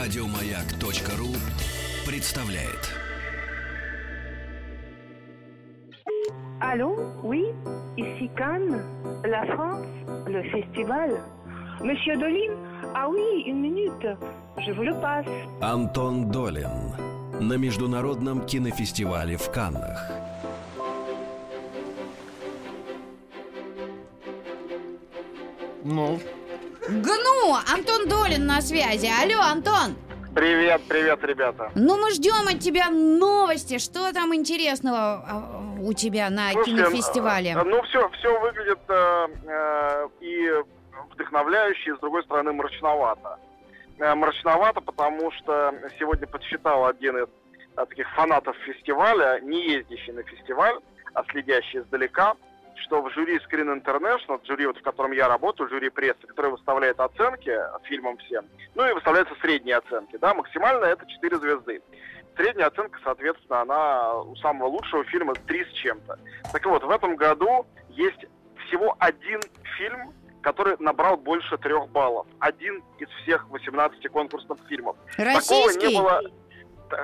Радиомаяк.ру представляет. Allô Oui Ici Cannes, la France, le festival. Monsieur Dolin Ah oui, une minute. Je vous le passe. Антон Долин на Международном кинофестивале в Каннах. Ну, Гну! Антон Долин на связи. Алло, Антон! Привет, привет, ребята. Ну, мы ждем от тебя новости. Что там интересного а, у тебя на Слушайте, кинофестивале? э, Ну, все, все выглядит э, э, и вдохновляюще, и, с другой стороны, мрачновато. Э, мрачновато, потому что сегодня подсчитал один из э, таких фанатов фестиваля, не ездящий на фестиваль, а следящий издалека, что в жюри Screen International, жюри, вот, в котором я работаю, жюри прессы, которое выставляет оценки фильмам всем, ну и выставляются средние оценки, да, максимально это 4 звезды. Средняя оценка, соответственно, она у самого лучшего фильма 3 с чем-то. Так вот, в этом году есть всего один фильм, который набрал больше трех баллов. Один из всех 18 конкурсных фильмов. Такого Российский? не было,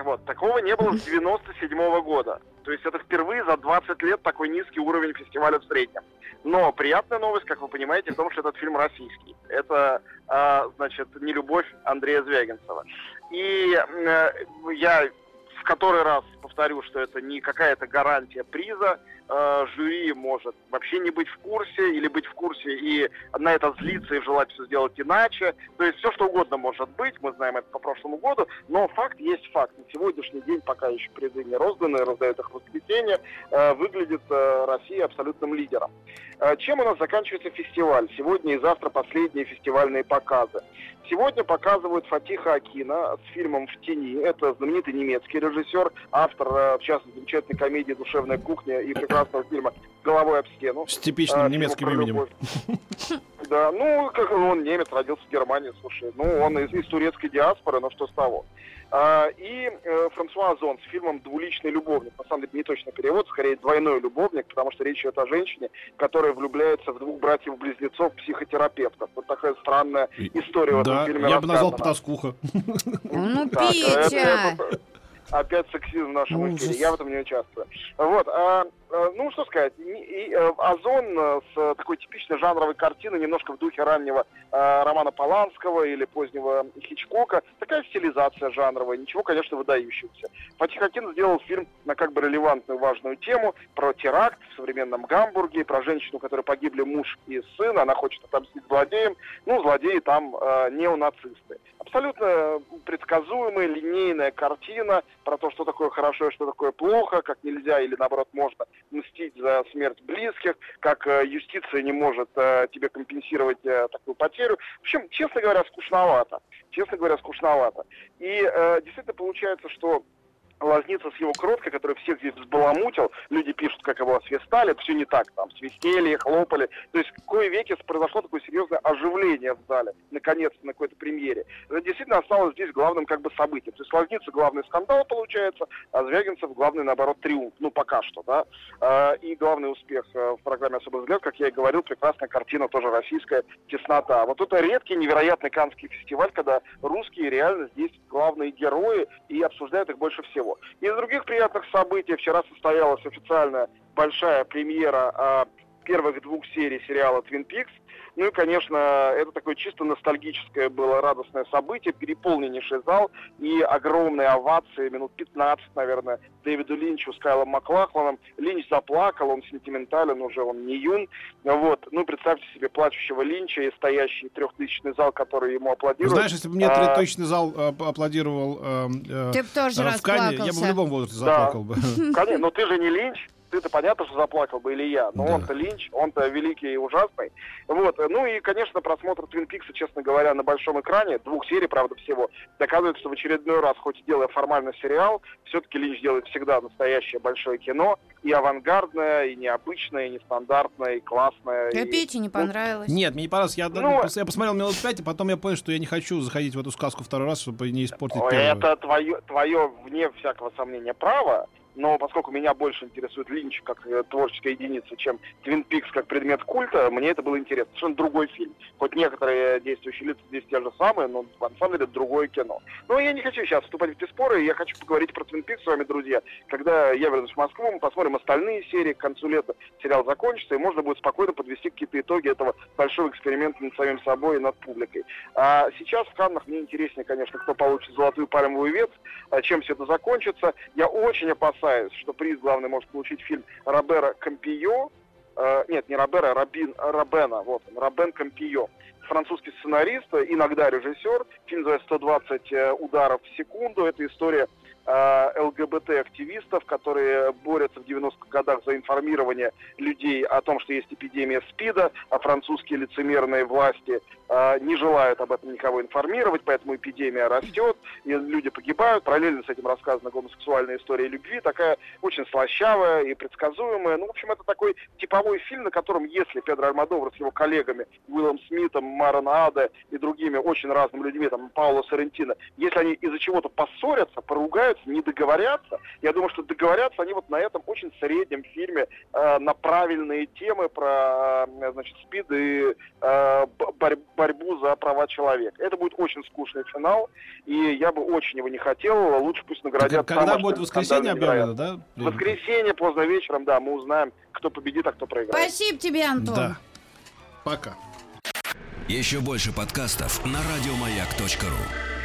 вот, такого не было с 97 года. То есть это впервые за 20 лет такой низкий уровень фестиваля в среднем. Но приятная новость, как вы понимаете, в том, что этот фильм российский. Это, а, значит, не любовь Андрея Звягинцева. И э, я который раз повторю, что это не какая-то гарантия приза. Э, жюри может вообще не быть в курсе или быть в курсе и на это злиться и желать все сделать иначе. То есть все что угодно может быть, мы знаем это по прошлому году, но факт есть факт. На сегодняшний день, пока еще призы не розданы, раздают их в воскресенье, э, выглядит э, Россия абсолютным лидером. Э, Чем у нас заканчивается фестиваль? Сегодня и завтра последние фестивальные показы. Сегодня показывают Фатиха Акина с фильмом «В тени». Это знаменитый немецкий режиссер, автор, э, в частности, замечательной комедии «Душевная кухня» и прекрасного фильма «Головой об стену». с типичным А, немецким именем. Да, ну, как он немец, родился в Германии, слушай. Ну, он из, из турецкой диаспоры, но что с того. А, и э, Франсуа Озон с фильмом «Двуличный любовник». На самом деле, не точно перевод, скорее двойной любовник, потому что речь идет о женщине, которая влюбляется в двух братьев-близнецов-психотерапевтов. Вот такая странная И- история в этом Да, фильме я бы назвал потаскуха. Ну, это- Петя! Опять сексизм в нашем Ужас. эфире. Я в этом не участвую. Вот. а, ну, что сказать. э, Озон э, с э, такой типичной жанровой картиной, немножко в духе раннего э, романа Поланского или позднего Хичкока. Такая стилизация жанровая. Ничего, конечно, выдающегося. Фатих Акин сделал фильм на как бы релевантную, важную тему про теракт в современном Гамбурге, про женщину, которой погибли муж и сын. Она хочет отомстить злодеям. Ну, злодеи там э, неонацисты. Абсолютно предсказуемая, линейная картина про то, что такое хорошо и что такое плохо, как нельзя или наоборот можно мстить за смерть близких, как э, юстиция не может э, тебе компенсировать э, такую потерю. В общем, честно говоря, скучновато. Честно говоря, скучновато. И действительно получается, что Лазница с его кроткой, который всех здесь взбаламутил, люди пишут, как его освистали, это все не так, там, свистели, хлопали. То есть в кое веке произошло такое серьезное оживление в зале, наконец-то, на какой-то премьере. Это действительно осталось здесь главным как бы событием. То есть Лазница главный скандал получается, а Звягинцев главный, наоборот, триумф, ну, пока что, да. А, И главный успех э, в программе «Особый взгляд», как я и говорил, прекрасная картина, тоже российская, «Теснота». Вот это редкий, невероятный каннский фестиваль, когда русские реально здесь главные герои и обсуждают их больше всего. Из других приятных событий вчера состоялась официальная большая премьера а, первых двух серий сериала «Твин Пикс». Ну и, конечно, это такое чисто ностальгическое было радостное событие, переполненнейший зал и огромные овации, минут 15, наверное, Дэвиду Линчу с Кайлом Маклахланом. Линч заплакал, он сентиментален уже, он не юн. Вот. Ну, представьте себе плачущего Линча и стоящий трехтысячный зал, который ему аплодирует. знаешь, если бы мне А, трехтысячный зал э, ап- аплодировал э, э, Ты бы тоже э, в Канне, я бы в любом возрасте Да. заплакал бы. Конечно, но ты же не Линч, ты-то понятно, что заплакал бы или я, но Да. он-то Линч, он-то великий и ужасный. Вот, ну и, конечно, просмотр Твин Пикса, честно говоря, на большом экране, двух серий, правда, всего, доказывает, что в очередной раз, хоть и делая формально сериал, все-таки Линч делает всегда настоящее большое кино, и авангардное, и необычное, и нестандартное, и классное. А и- Пете не понравилось. Нет, мне не понравилось. Я, Ну, я посмотрел минут пять, и потом я понял, что я не хочу заходить в эту сказку второй раз, чтобы не испортить Ой, первую. Это твое, твое, вне всякого сомнения, право. Но поскольку меня больше интересует Линч как э, творческая единица, чем Твин Пикс как предмет культа, мне это было интересно. Совершенно другой фильм. Хоть некоторые действующие лица здесь те же самые, но на самом деле другое кино. Но я не хочу сейчас вступать в эти споры, я хочу поговорить про Твин Пикс с вами, друзья. Когда я вернусь в Москву, мы посмотрим остальные серии, к концу лета сериал закончится, и можно будет спокойно подвести какие-то итоги этого большого эксперимента над самим собой и над публикой. А сейчас в Каннах мне интереснее, конечно, кто получит золотую пальмовую ветвь, а чем все это закончится. Я очень опасаюсь, что приз главный может получить фильм Робера Кампио, э, нет, не Робера, а Рабин, Робена, вот он, Робен Кампио французский сценарист, иногда режиссер. Фильм называется «120 э, ударов в секунду». Это история ЛГБТ-активистов, которые борются в 90-х годах за информирование людей о том, что есть эпидемия СПИДа, а французские лицемерные власти э, не желают об этом никого информировать, поэтому эпидемия растет, и люди погибают. Параллельно с этим рассказана гомосексуальная история любви, такая очень слащавая и предсказуемая. Ну, в общем, это такой типовой фильм, на котором, если Педро Альмадовр с его коллегами Уиллом Смитом, Марон Аде и другими очень разными людьми, там, Пауло Соррентино, если они из-за чего-то поссорятся, поругаются, не договорятся, я думаю, что договорятся они вот на этом очень среднем фильме э, на правильные темы про, э, значит, СПИД и э, борь- борьбу за права человека. Это будет очень скучный финал, и я бы очень его не хотел. Лучше пусть наградят... Когда самое, будет воскресенье объявлено, да? Воскресенье поздно вечером, да, мы узнаем, кто победит, а кто проиграет. Спасибо тебе, Антон. Да. Пока. Еще больше подкастов на радиомаяк.ру.